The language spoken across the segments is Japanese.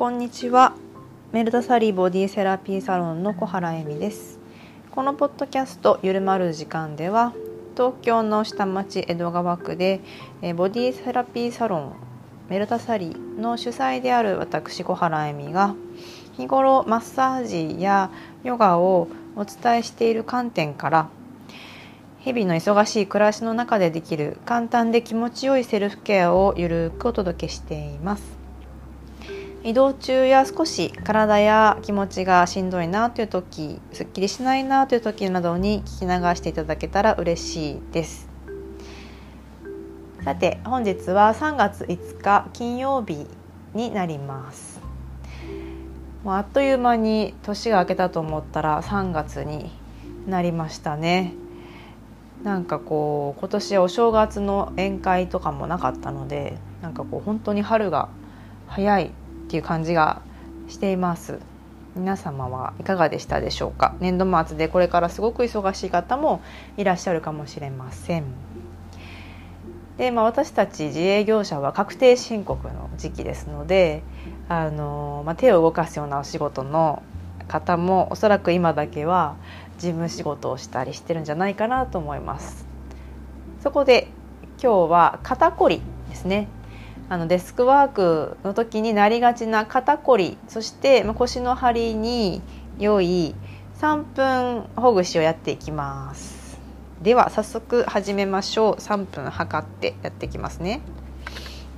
こんにちは。メルタサリーボディセラピーサロンの小原恵美です。このポッドキャストゆるまる時間では東京の下町江戸川区でボディセラピーサロンメルタサリーの主催である私小原恵美が日頃マッサージやヨガをお伝えしている観点から日々の忙しい暮らしの中でできる簡単で気持ちよいセルフケアをゆるくお届けしています。移動中や少し体や気持ちがしんどいなという時すっきりしないなという時などに聞き流していただけたら嬉しいです。さて本日は3月5日金曜日になります。もうあっという間に年が明けたと思ったら3月になりましたね。なんかこう今年はお正月の宴会とかもなかったのでなんかこう本当に春が早いっていう感じがしています。皆様はいかがでしたでしょうか？年度末でこれからすごく忙しい方もいらっしゃるかもしれません。で、まあ、私たち自営業者は確定申告の時期ですのであの、まあ、手を動かすようなお仕事の方もおそらく今だけは事務仕事をしたりしてるんじゃないかなと思います。そこで今日は肩こりですね。あのデスクワークの時になりがちな肩こりそして腰の張りに良い3分ほぐしをやっていきます。では早速始めましょう。3分測ってやっていきますね。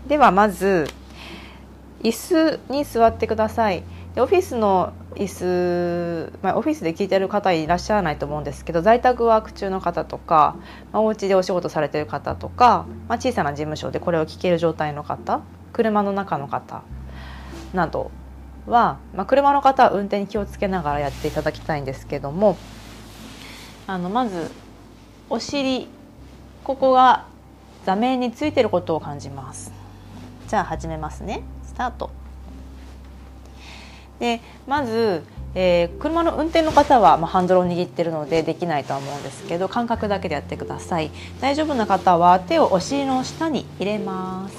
ではまず椅子に座ってください。でオフィスの椅子、まあ、オフィスで聞いてる方いらっしゃらないと思うんですけど在宅ワーク中の方とか、まあ、お家でお仕事されてる方とか、まあ、小さな事務所でこれを聞ける状態の方車の中の方などは、まあ、車の方は運転に気をつけながらやっていただきたいんですけどもあのまずお尻ここが座面についてることを感じます。じゃあ始めますね。スタート。でまず、えー、車の運転の方は、まあ、ハンドルを握ってるのでできないとは思うんですけど感覚だけでやってください。大丈夫な方は手をお尻の下に入れます。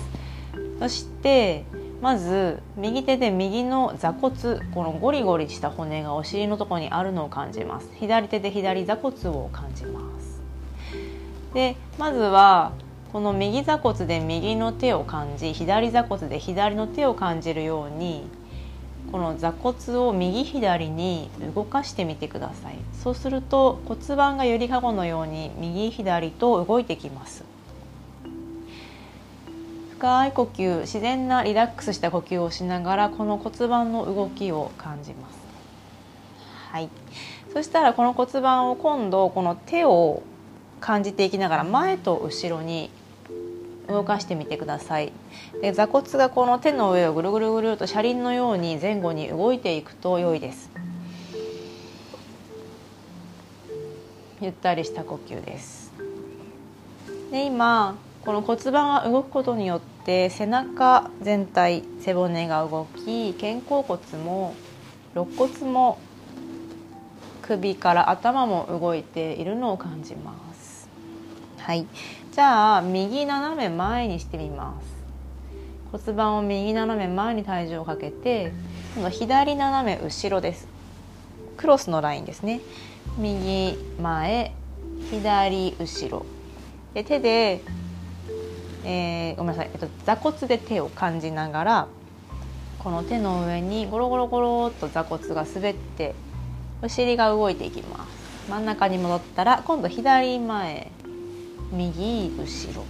そしてまず右手で右の座骨このゴリゴリした骨がお尻のところにあるのを感じます。左手で左座骨を感じます。でまずはこの右座骨で右の手を感じ左座骨で左の手を感じるようにこの座骨を右左に動かしてみてください。そうすると骨盤がゆりかごのように右左と動いてきます。深い呼吸自然なリラックスした呼吸をしながらこの骨盤の動きを感じます。はい。そしたらこの骨盤を今度この手を感じていきながら前と後ろに動かしてみてください。で座骨がこの手の上をぐるぐるぐると車輪のように前後に動いていくと良いです。ゆったりした呼吸です。で今この骨盤が動くことによって背中全体背骨が動き肩甲骨も肋骨も首から頭も動いているのを感じます。はい。じゃあ右斜め前にしてみます。骨盤を右斜め前に体重をかけて今度左斜め後ろです。クロスのラインですね。右前左後ろ。で手で、えー、ごめんなさい、えっと、座骨で手を感じながらこの手の上にゴロゴロゴロっと座骨が滑ってお尻が動いていきます。真ん中に戻ったら今度左前。右後ろ。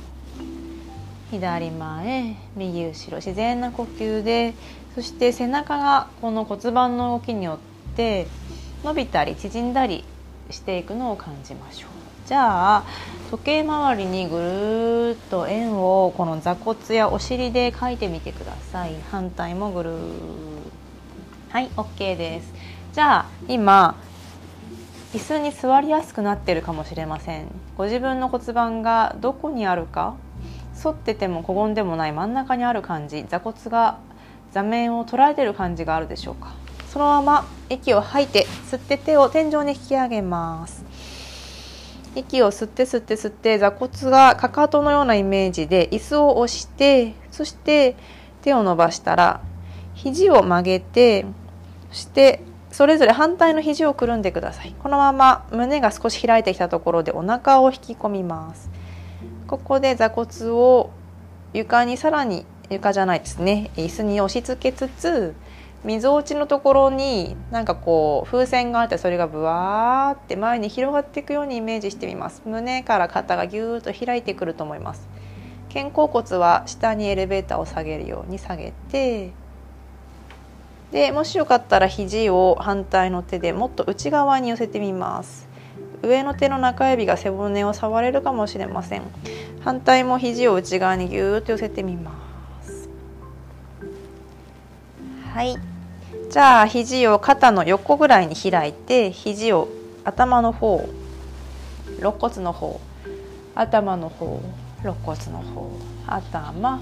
左前右後ろ。自然な呼吸でそして背中がこの骨盤の動きによって伸びたり縮んだりしていくのを感じましょう。じゃあ時計回りにぐるっと円をこの座骨やお尻で描いてみてください。反対もぐるはい OK です。じゃあ今椅子に座りやすくなってるかもしれません。ご自分の骨盤がどこにあるか反っててもこごんでもない真ん中にある感じ座骨が座面を捉えてる感じがあるでしょうか。そのまま息を吐いて吸って手を天井に引き上げます。息を吸って吸って吸って座骨がかかとのようなイメージで椅子を押してそして手を伸ばしたら肘を曲げてそしてそれぞれ反対の肘をくるんでください。このまま胸が少し開いてきたところでお腹を引き込みます。ここで座骨を床にさらに床じゃないですね。椅子に押し付けつつみぞおちのところになんかこう風船があってそれがブワーって前に広がっていくようにイメージしてみます。胸から肩がぎゅーっと開いてくると思います。肩甲骨は下にエレベーターを下げるように下げてでもしよかったら肘を反対の手でもっと内側に寄せてみます。上の手の中指が背骨を触れるかもしれません。反対も肘を内側にぎゅーっと寄せてみます。はい。じゃあ肘を肩の横ぐらいに開いて肘を頭の方肋骨の方頭の方肋骨の方頭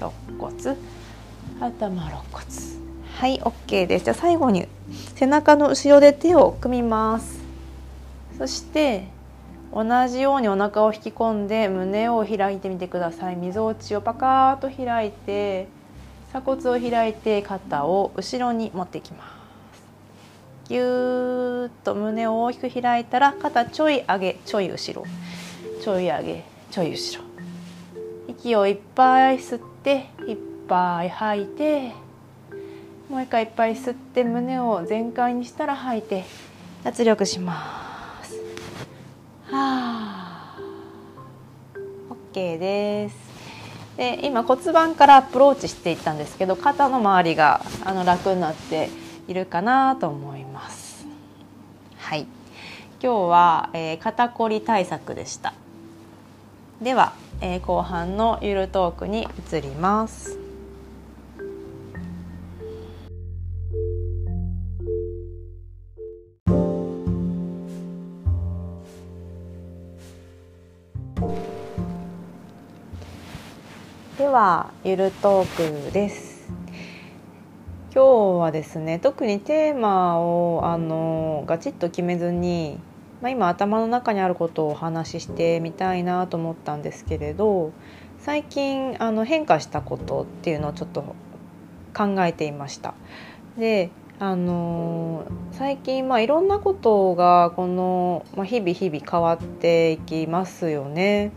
肋骨頭肋骨。はい OK です。じゃあ最後に背中の後ろで手を組みます。そして同じようにお腹を引き込んで胸を開いてみてください。みぞおちをパカーッと開いて鎖骨を開いて肩を後ろに持っていきます。ぎゅーっと胸を大きく開いたら肩ちょい上げちょい後ろ。ちょい上げちょい後ろ。息をいっぱい吸っていっぱい吐いてもう一回いっぱい吸って胸を全開にしたら吐いて脱力します。はあ。OK です。で今骨盤からアプローチしていったんですけど肩の周りがあの楽になっているかなと思います。はい。今日は、えー、肩こり対策でした。では、えー、後半のゆるトークに移ります。はゆるトークです今日はですね特にテーマをあのガチッと決めずに、まあ、今頭の中にあることをお話ししてみたいなと思ったんですけれど最近あの変化したことっていうのをちょっと考えていました。であの最近、まあ、いろんなことがこの、まあ、日々日々変わっていきますよね。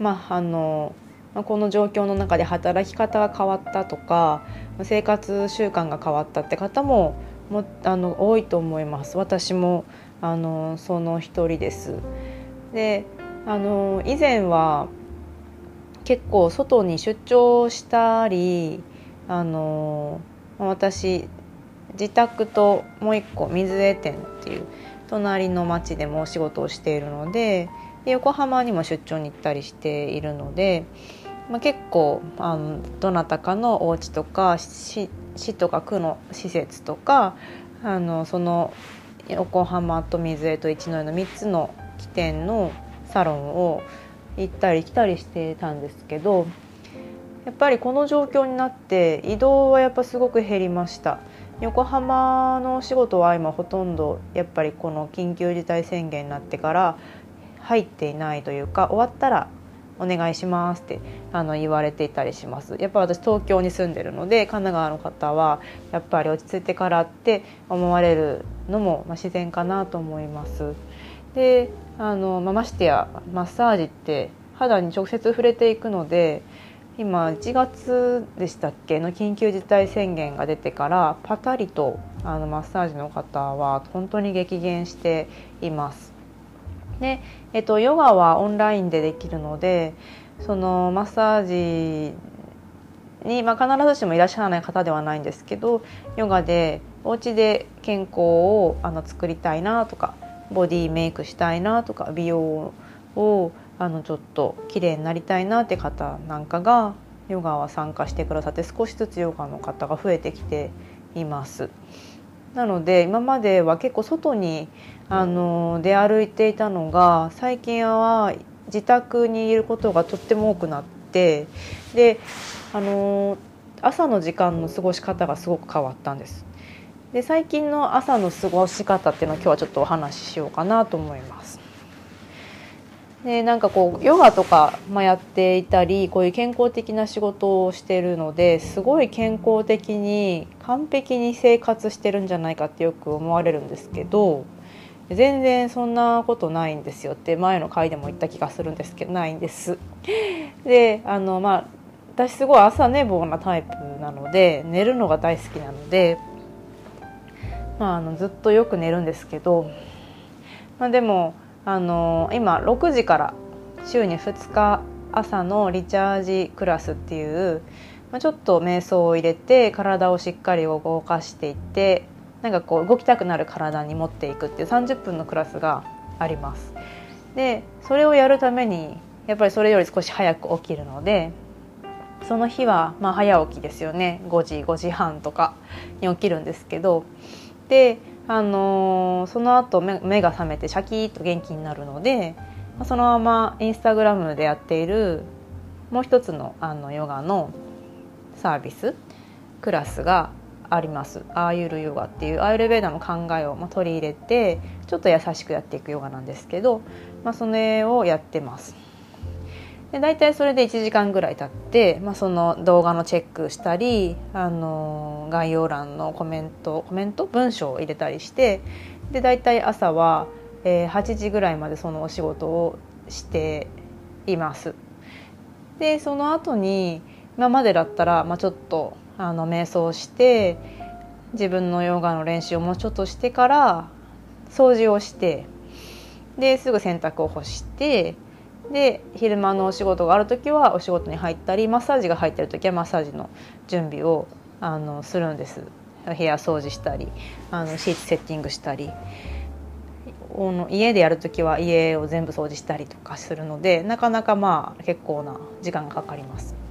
まあ、あのこの状況の中で働き方が変わったとか生活習慣が変わったって方ももあの多いと思います。私もあのその一人です。であの以前は結構外に出張したりあの私自宅ともう一個水江店っていう隣の町でもお仕事をしているので横浜にも出張に行ったりしているのでまあ、結構あのどなたかのお家とか市市とか区の施設とかあのその横浜と水江と一之江の3つの起点のサロンを行ったり来たりしてたんですけどやっぱりこの状況になって移動はやっぱすごく減りました。横浜のお仕事は今ほとんどやっぱりこの緊急事態宣言になってから入っていないというか終わったらお願いしますってあの言われていたりします。やっぱ私東京に住んでるので神奈川の方はやっぱり落ち着いてからって思われるのも、まあ、自然かなと思います。であの、まあ、ましてやマッサージって肌に直接触れていくので今1月でしたっけ？の緊急事態宣言が出てからパタリとあのマッサージの方は本当に激減しています。で、えっと、ヨガはオンラインでできるのでそのマッサージに、まあ、必ずしもいらっしゃらない方ではないんですけどヨガでお家で健康をあの作りたいなとかボディメイクしたいなとか美容をあのちょっと綺麗になりたいなって方なんかがヨガは参加してくださって少しずつヨガの方が増えてきています。なので今までは結構外にあの出歩いていたのが最近は自宅にいることがとっても多くなってであの朝の時間の過ごし方がすごく変わったんです。で最近の朝の過ごし方っていうのを今日はちょっとお話ししようかなと思います。でなんかこうヨガとか、ま、やっていたりこういう健康的な仕事をしてるのですごい健康的に完璧に生活してるんじゃないかってよく思われるんですけど全然そんなことないんですよって前の回でも言った気がするんですけどないんです。であのまあ私すごい朝寝坊なタイプなので寝るのが大好きなので、まあ、あのずっとよく寝るんですけど、まあ、でもあの今6時から週に2日朝のリチャージクラスっていう、まあ、ちょっと瞑想を入れて体をしっかり動かしていってなんかこう動きたくなる体に持っていくっていう30分のクラスがあります。でそれをやるためにやっぱりそれより少し早く起きるのでその日はまあ早起きですよね5時5時半とかに起きるんですけどであのー、その後目目が覚めてシャキッと元気になるのでそのままインスタグラムでやっているもう一つのあのヨガのサービスクラスがありますアーユルヨガっていうアーユルベーダの考えを取り入れてちょっと優しくやっていくヨガなんですけど、まあ、それをやってます。で大体それで1時間ぐらい経って、まあ、その動画のチェックしたり、あの概要欄のコメントコメント？文章を入れたりしてで大体朝は、え、8時ぐらいまでそのお仕事をしています。でその後に今までだったら、まあ、ちょっとあの瞑想して自分のヨガの練習をもうちょっとしてから掃除をしてですぐ洗濯を干してで昼間のお仕事がある時はお仕事に入ったりマッサージが入ってる時はマッサージの準備をあのするんです部屋掃除したりあのシーツセッティングしたり家でやる時は家を全部掃除したりとかするのでなかなかまあ結構な時間がかかります。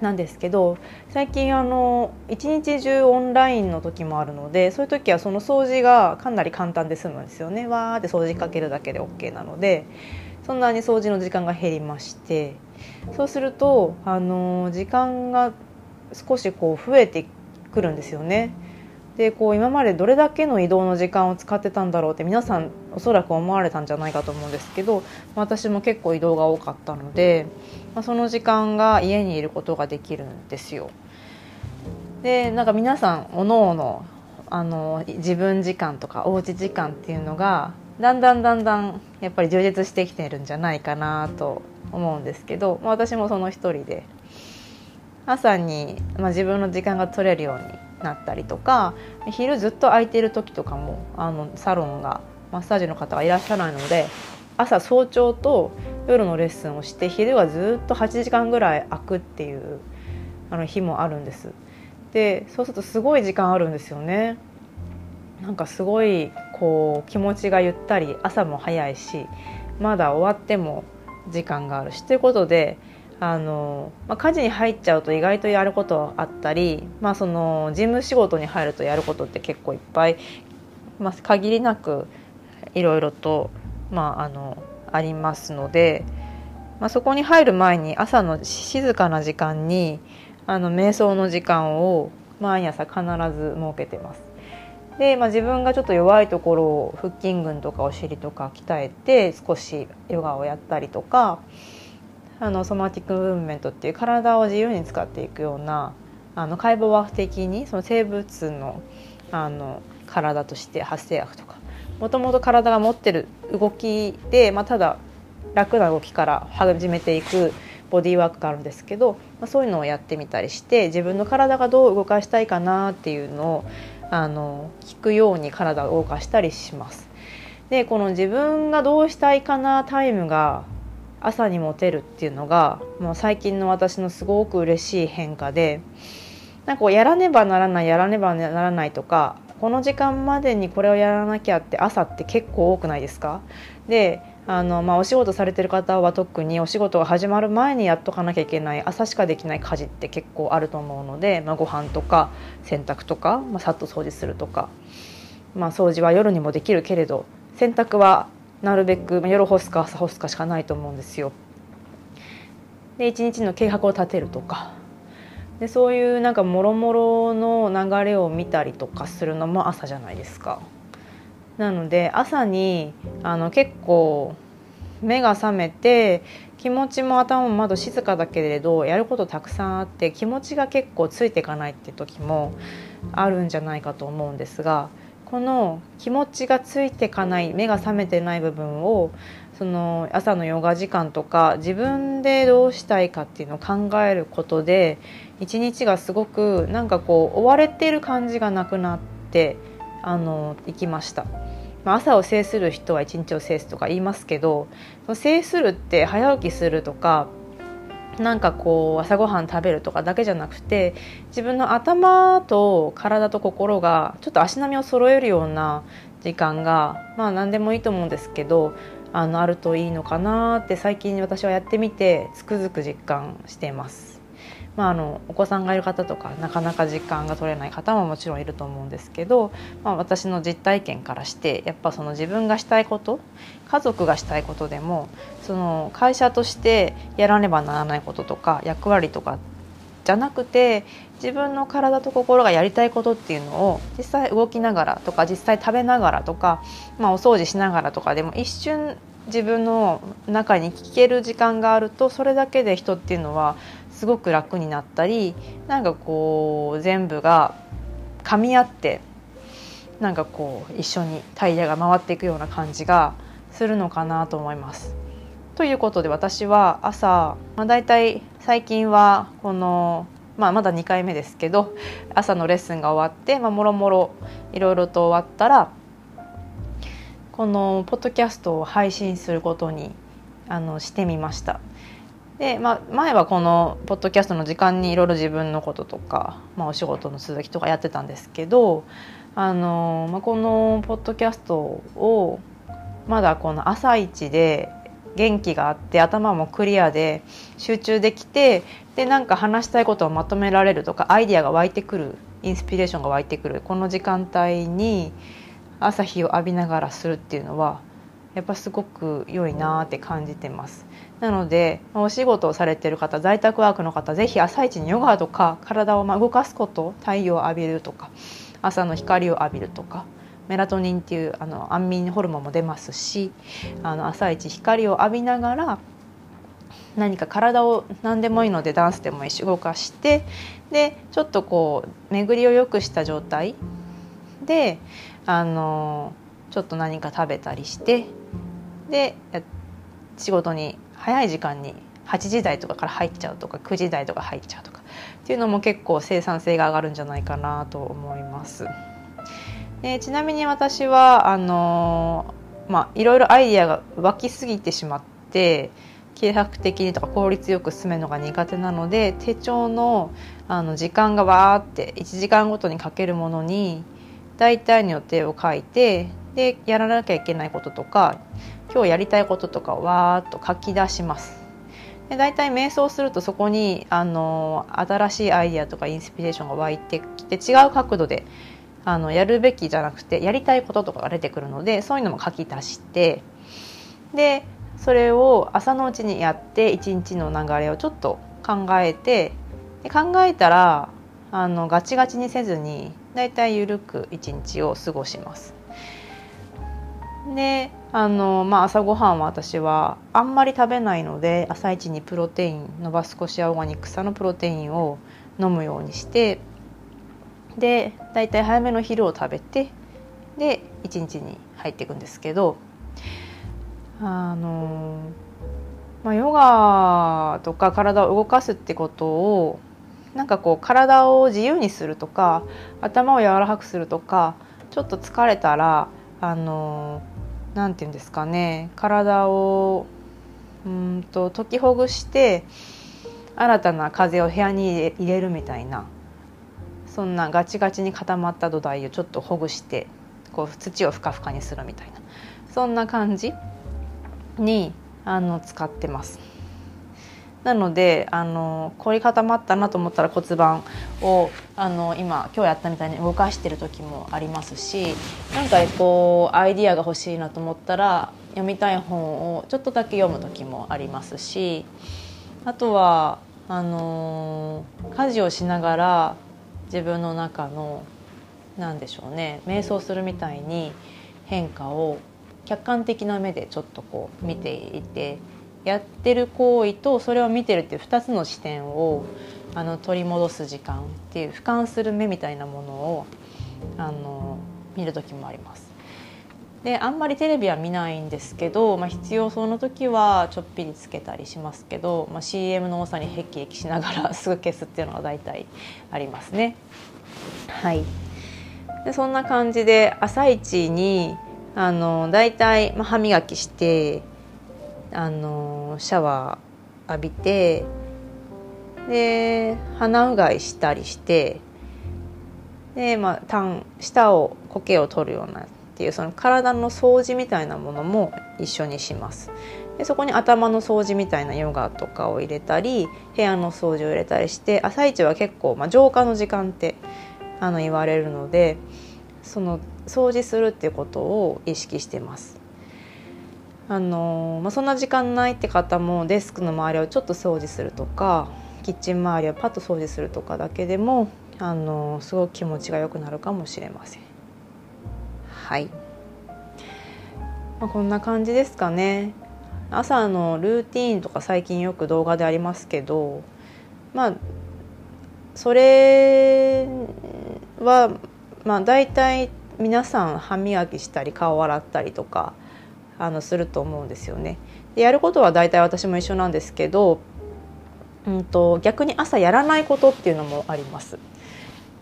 なんですけど最近あの一日中オンラインの時もあるのでそういう時はその掃除がかなり簡単で済むんですよねわーって掃除かけるだけで OK なのでそんなに掃除の時間が減りましてそうするとあの時間が少しこう増えてくるんですよね。でこう今までどれだけの移動の時間を使ってたんだろうって皆さんおそらく思われたんじゃないかと思うんですけど私も結構移動が多かったので、まあ、その時間が家にいることができるんですよ。でなんか皆さんおのおのあの自分時間とかおうち時間っていうのがだんだんだんだんやっぱり充実してきてるんじゃないかなと思うんですけど、まあ、私もその一人で朝に、まあ、自分の時間が取れるようになったりとか昼ずっと空いてる時とかもあのサロンがマッサージの方がいらっしゃらないので朝早朝と夜のレッスンをして昼はずっと8時間ぐらい空くっていうあの日もあるんです。でそうするとすごい時間あるんですよね。なんかすごいこう気持ちがゆったり朝も早いしまだ終わっても時間があるし。ということであの、まあ、家事に入っちゃうと意外とやることあったり、まあ、その事務仕事に入るとやることって結構いっぱい、まあ、限りなくいろいろと、まあ、あのありますので、まあ、そこに入る前に朝の静かな時間にあの瞑想の時間を毎朝必ず設けてます。で、まあ、自分がちょっと弱いところを腹筋群とかお尻とか鍛えて少しヨガをやったりとかあの somatic movement っていう体を自由に使っていくようなあの解剖学的にその生物のあの体として発生学とかもともと体が持ってる動きで、まあ、ただ楽な動きから始めていくボディーワークがあるんですけど、まあ、そういうのをやってみたりして自分の体がどう動かしたいかなっていうのをあの聞くように体を動かしたりします。でこの自分がどうしたいかなタイムが朝に持てるっていうのがもう最近の私のすごく嬉しい変化でなんかこうやらねばならないやらねばならないとかこの時間までにこれをやらなきゃって朝って結構多くないですか？であの、まあ、お仕事されてる方は特にお仕事が始まる前にやっとかなきゃいけない朝しかできない家事って結構あると思うので、まあ、ご飯とか洗濯とか、まあ、さっと掃除するとか、まあ、掃除は夜にもできるけれど洗濯はなるべく夜干すか朝干すかしかないと思うんですよ。で一日の計画を立てるとかでそういうなんかもろもろの流れを見たりとかするのも朝じゃないですか。なので朝にあの結構目が覚めて気持ちも頭もまだ静かだけれどやることたくさんあって気持ちが結構ついていかないって時もあるんじゃないかと思うんですがこの気持ちがついてかない目が覚めてない部分をその朝のヨガ時間とか自分でどうしたいかっていうのを考えることで一日がすごくなんかこう追われてる感じがなくなってあの行きました。ま、朝を制する人は一日を制すとか言いますけど制するって早起きするとかなんかこう朝ごはん食べるとかだけじゃなくて自分の頭と体と心がちょっと足並みを揃えるような時間がまあ何でもいいと思うんですけどあのあるといいのかなって最近私はやってみてつくづく実感しています。まあ、あのお子さんがいる方とかなかなか時間が取れない方ももちろんいると思うんですけど、まあ、私の実体験からしてやっぱその自分がしたいこと家族がしたいことでもその会社としてやらねばならないこととか役割とかじゃなくて自分の体と心がやりたいことっていうのを実際動きながらとか実際食べながらとか、まあ、お掃除しながらとかでも一瞬自分の中に聞ける時間があるとそれだけで人っていうのはすごく楽になったりなんかこう全部が噛み合ってなんかこう一緒にタイヤが回っていくような感じがするのかなと思います。ということで私は朝、まあ、大体最近はこの、まあ、まだ2回目ですけど朝のレッスンが終わって、ま、もろもろいろいろと終わったらこのポッドキャストを配信することにあのしてみました。で、まあ、前はこのポッドキャストの時間にいろいろ自分のこととか、まあ、お仕事の続きとかやってたんですけどあの、まあ、このポッドキャストをまだこの朝一で元気があって頭もクリアで集中できてでなんか話したいことをまとめられるとかアイディアが湧いてくるインスピレーションが湧いてくるこの時間帯に朝日を浴びながらするっていうのはやっぱすごく良いなって感じてます。なのでお仕事をされてる方在宅ワークの方ぜひ朝一にヨガとか体を動かすこと太陽を浴びるとか朝の光を浴びるとかメラトニンっていうあの安眠ホルモンも出ますしあの朝一光を浴びながら何か体を何でもいいのでダンスでもいいし動かしてでちょっとこう巡りを良くした状態であのちょっと何か食べたりしてで仕事に早い時間に8時台とかから入っちゃうとか9時台とか入っちゃうとかっていうのも結構生産性が上がるんじゃないかなと思います。でちなみに私はあのまあいろいろアイディアが湧きすぎてしまって計画的にとか効率よく進めるのが苦手なので手帳のあの時間がわーって1時間ごとにかけるものに大体の予定を書いてでやらなきゃいけないこととか今日やりたいこととかをわーっと書き出します。で大体瞑想するとそこにあの新しいアイデアとかインスピレーションが湧いてきて違う角度であのやるべきじゃなくてやりたいこととかが出てくるのでそういうのも書き出してでそれを朝のうちにやって一日の流れをちょっと考えてで考えたらあのガチガチにせずにだいたい緩く一日を過ごします。であの、まあ、朝ごはんは私はあんまり食べないので朝一にプロテインノバスコシアオーガニックさのプロテインを飲むようにしてで大体早めの昼を食べてで一日に入っていくんですけどあの、まあ、ヨガとか体を動かすってことをなんかこう体を自由にするとか頭を柔らかくするとかちょっと疲れたらあの何て言うんですかね体をうんと解きほぐして新たな風を部屋に入れるみたいなそんなガチガチに固まった土台をちょっとほぐしてこう土をふかふかにするみたいなそんな感じにあの使ってます。なのであの凝り固まったなと思ったら骨盤をあの今今日やったみたいに動かしてる時もありますしなんかこうアイディアが欲しいなと思ったら読みたい本をちょっとだけ読む時もありますしあとはあの家事をしながら自分の中の何でしょうね瞑想するみたいに変化を客観的な目でちょっとこう見ていてやってる行為とそれを見てるっていう2つの視点をあの取り戻す時間っていう俯瞰する目みたいなものをあの見る時もあります。であんまりテレビは見ないんですけど、まあ、必要そうな時はちょっぴりつけたりしますけど、まあ、CM の多さにへきへきしながら すぐ消すっていうのが大体ありますね。はいでそんな感じで朝一にあの大体、まあ、歯磨きしてあのシャワー浴びてで鼻うがいしたりしてで、まあ、舌を苔を取るようなっていうその体の掃除みたいなものも一緒にしますでそこに頭の掃除みたいなヨガとかを入れたり部屋の掃除を入れたりして朝一は結構、まあ、浄化の時間ってあの言われるのでその掃除するっていうことを意識してます。あのまあ、そんな時間ないって方もデスクの周りをちょっと掃除するとかキッチン周りをパッと掃除するとかだけでもあのすごく気持ちが良くなるかもしれません。はい、まあ、こんな感じですかね。朝のルーティンとか最近よく動画でありますけどまあそれはまあ大体皆さん歯磨きしたり顔洗ったりとかあのすると思うんですよね。でやることは大体私も一緒なんですけど、うんと、逆に朝やらないことっていうのもあります。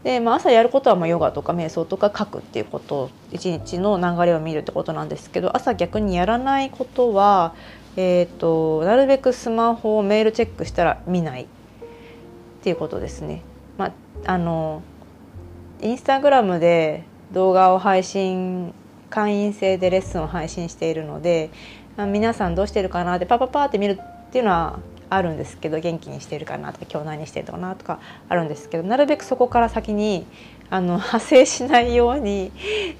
で、まあ、朝やることはまあヨガとか瞑想とか書くっていうこと一日の流れを見るってことなんですけど朝逆にやらないことは、えーと、となるべくスマホをメールチェックしたら見ないっていうことですね。まあ、あのインスタグラムで動画を配信会員制でレッスンを配信しているので皆さんどうしてるかなってパパパって見るっていうのはあるんですけど元気にしてるかなとか今日何してるかなとかあるんですけどなるべくそこから先にあの派生しないように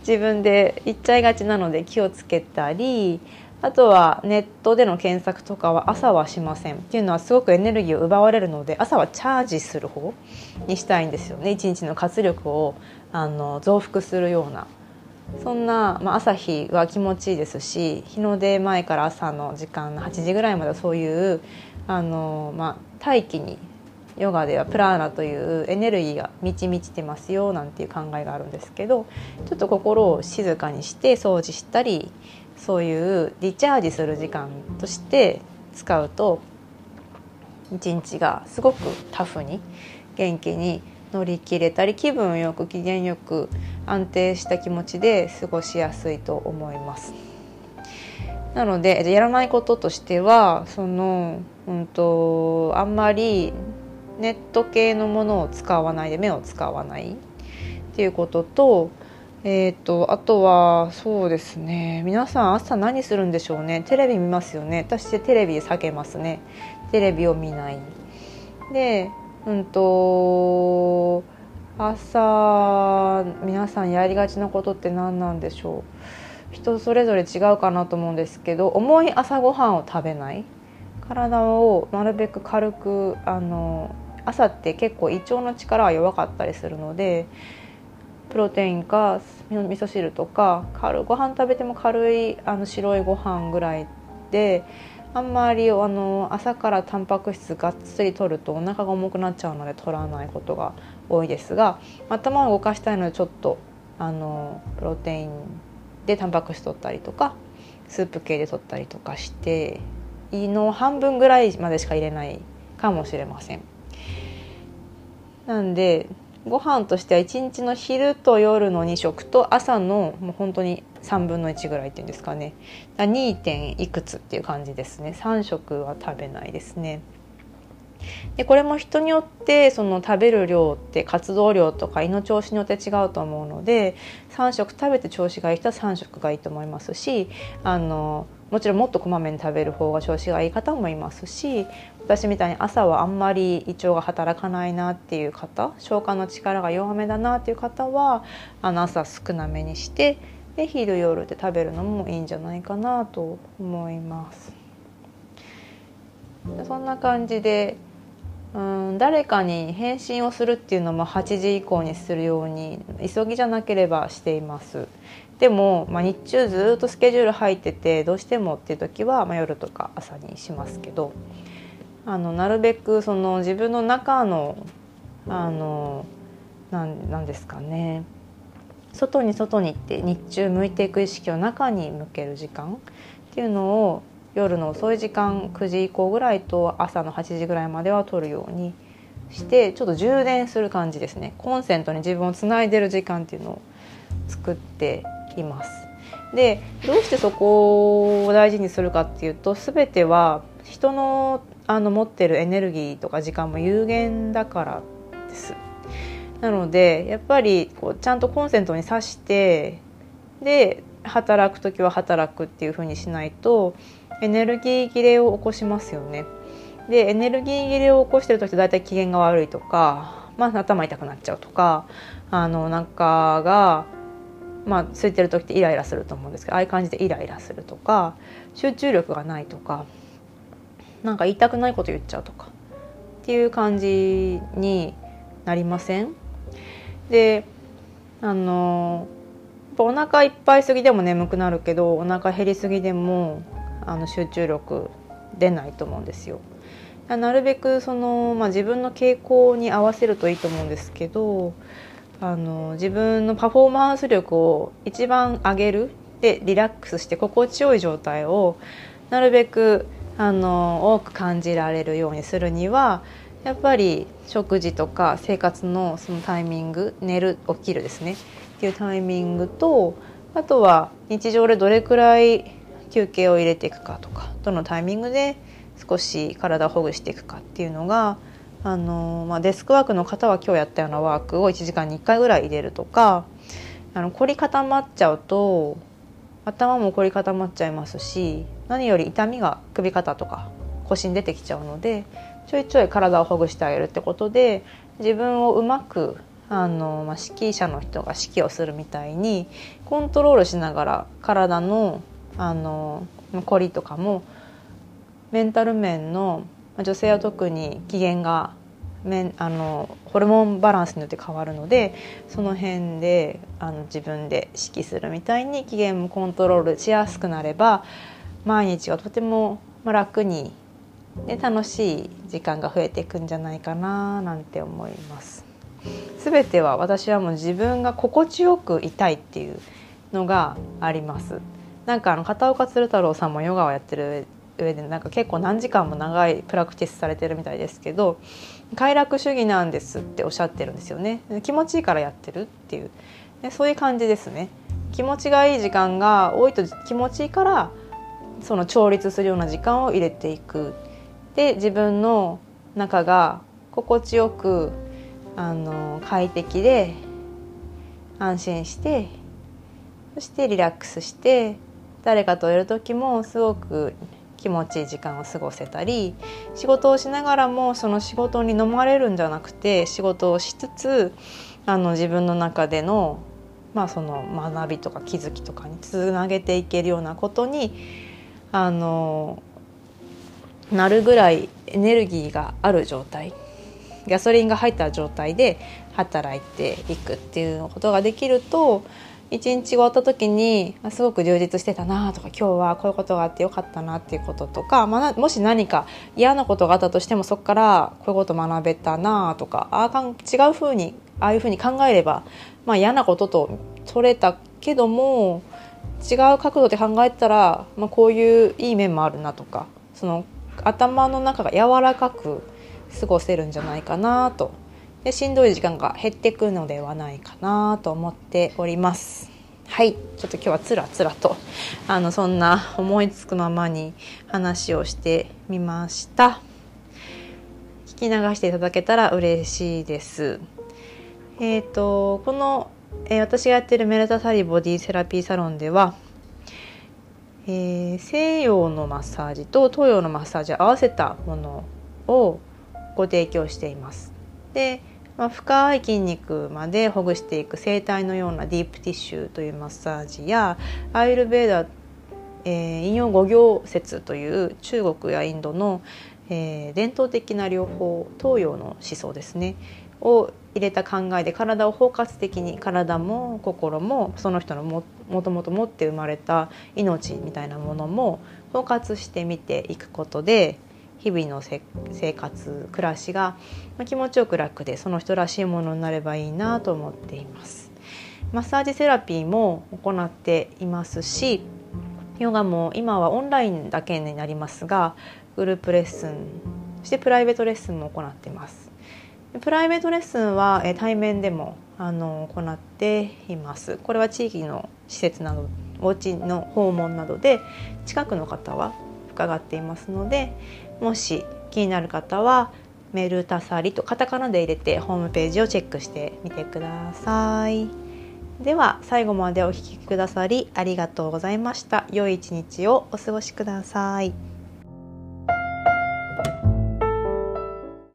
自分で言っちゃいがちなので気をつけたりあとはネットでの検索とかは朝はしません。っていうのはすごくエネルギーを奪われるので朝はチャージする方にしたいんですよね。一日の活力をあの増幅するような。そんな、まあ、朝日は気持ちいいですし日の出前から朝の時間の8時ぐらいまでそういうあの、まあ、大気にヨガではプラーナというエネルギーが満ち満ちてますよなんていう考えがあるんですけどちょっと心を静かにして掃除したりそういうリチャージする時間として使うと一日がすごくタフに元気に乗り切れたり気分よく機嫌よく安定した気持ちで過ごしやすいと思います。なのでやらないこととしてはその、うんと、あんまりネット系のものを使わないで目を使わないっていうこととえーと、あとはそうですね皆さん朝何するんでしょうね？テレビ見ますよね？私テレビ避けますね。テレビを見ない。でうんと朝皆さんやりがちなことって何なんでしょう？人それぞれ違うかなと思うんですけど重い朝ごはんを食べない。体をなるべく軽くあの朝って結構胃腸の力は弱かったりするのでプロテインか味噌汁とか軽ご飯食べても軽いあの白いご飯ぐらいであんまりあの朝からタンパク質がっつり取るとお腹が重くなっちゃうので取らないことが多いですが頭を動かしたいのでちょっとあのプロテインでタンパク質取ったりとかスープ系で取ったりとかして胃の半分ぐらいまでしか入れないかもしれません。なんでご飯としては1日の昼と夜の2食と朝のもう本当に3分の1ぐらいっていうんですかね 2. 点いくつっていう感じですね3食は食べないですねでこれも人によってその食べる量って活動量とか胃の調子によって違うと思うので3食食べて調子がいい人は3食がいいと思いますしあのもちろんもっとこまめに食べる方が調子がいい方もいますし私みたいに朝はあんまり胃腸が働かないなっていう方消化の力が弱めだなっていう方はあの朝少なめにしてで昼夜で食べるのもいいんじゃないかなと思います。そんな感じでうん誰かに返信をするっていうのも8時以降にするように急ぎじゃなければしていますでも、まあ、日中ずっとスケジュール入っててどうしてもっていう時は、まあ、夜とか朝にしますけどあのなるべくその自分の中のあのなんなんですかね外に外にって日中向いていく意識を中に向ける時間っていうのを夜の遅い時間9時以降ぐらいと朝の8時ぐらいまでは取るようにしてちょっと充電する感じですねコンセントに自分をつないでる時間っていうのを作っています。でどうしてそこを大事にするかっていうと全ては人のあの持ってるエネルギーとか時間も有限だからです。なのでやっぱりこうちゃんとコンセントに挿してで働く時は働くっていう風にしないとエネルギー切れを起こしますよね。でエネルギー切れを起こしてる時って大体機嫌が悪いとか、まあ、頭痛くなっちゃうとかあの中が、まあ、空いてる時ってイライラすると思うんですけどああいう感じでイライラするとか集中力がないとかなんか言いたくないこと言っちゃうとかっていう感じになりません？であのお腹いっぱいすぎでも眠くなるけどお腹減りすぎでもあの集中力出ないと思うんですよ。なるべくその、まあ、自分の傾向に合わせるといいと思うんですけどあの自分のパフォーマンス力を一番上げるでリラックスして心地よい状態をなるべくあの多く感じられるようにするにはやっぱり食事とか生活のそのタイミング寝る起きるですね。っていうタイミングとあとは日常でどれくらい休憩を入れていくかとかどのタイミングで少し体をほぐしていくかっていうのがあの、まあ、デスクワークの方は今日やったようなワークを1時間に1回ぐらい入れるとかあの凝り固まっちゃうと頭も凝り固まっちゃいますし何より痛みが首肩とか腰に出てきちゃうのでちょいちょい体をほぐしてあげるってことで自分をうまくあの、まあ、指揮者の人が指揮をするみたいにコントロールしながら体のあの凝りとかもメンタル面の女性は特に機嫌があのホルモンバランスによって変わるのでその辺であの自分で指揮するみたいに機嫌もコントロールしやすくなれば毎日がとても楽にで楽しい時間が増えていくんじゃないかななんて思います。全ては私はもう自分が心地よくいたいっていうのがあります。なんかあの片岡鶴太郎さんもヨガをやってる上でなんか結構何時間も長いプラクティスされてるみたいですけど快楽主義なんですっておっしゃってるんですよね気持ちいいからやってるっていうでそういう感じですね気持ちがいい時間が多いと気持ちいいからその調律するような時間を入れていくで自分の中が心地よくあの快適で安心してそしてリラックスして誰かといる時もすごく気持ちいい時間を過ごせたり仕事をしながらもその仕事に飲まれるんじゃなくて仕事をしつつあの自分の中での,、まあその学びとか気づきとかにつなげていけるようなことにあのなるぐらいエネルギーがある状態。ガソリンが入った状態で働いていくっていうことができると一日終わった時にすごく充実してたなとか今日はこういうことがあってよかったなっていうこととか、まあ、もし何か嫌なことがあったとしてもそこからこういうこと学べたなとかああ違うふうにああいうふうに考えれば、まあ、嫌なことと取れたけども違う角度で考えたら、まあ、こういういい面もあるなとかその頭の中が柔らかく過ごせるんじゃないかなと。でしんどい時間が減ってくるのではないかなと思っております。はい。ちょっと今日はつらつらと あのそんな思いつくままに話をしてみました。聞き流していただけたら嬉しいです。えっ、ー、とこの、えー、私がやってるメルタサリボディセラピーサロンではえー、西洋のマッサージと東洋のマッサージを合わせたものをご提供しています。で、まあ、深い筋肉までほぐしていく整体のようなディープティッシュというマッサージやアイルベーダ、えー、陰陽五行説という中国やインドの、えー、伝統的な療法東洋の思想ですねを入れた考えで体を包括的に体も心もその人のももともと持って生まれた命みたいなものも包括して見ていくことで日々の生活暮らしが気持ちよく楽でその人らしいものになればいいなと思っています。マッサージセラピーも行っていますしヨガも今はオンラインだけになりますがグループレッスンそしてプライベートレッスンも行っています。プライベートレッスンは対面でもあの行っています。これは地域の施設などお家の訪問などで近くの方は伺っていますのでもし気になる方はメルタサリとカタカナで入れてホームページをチェックしてみてください。では最後までお聴きくださりありがとうございました。良い一日をお過ごしください。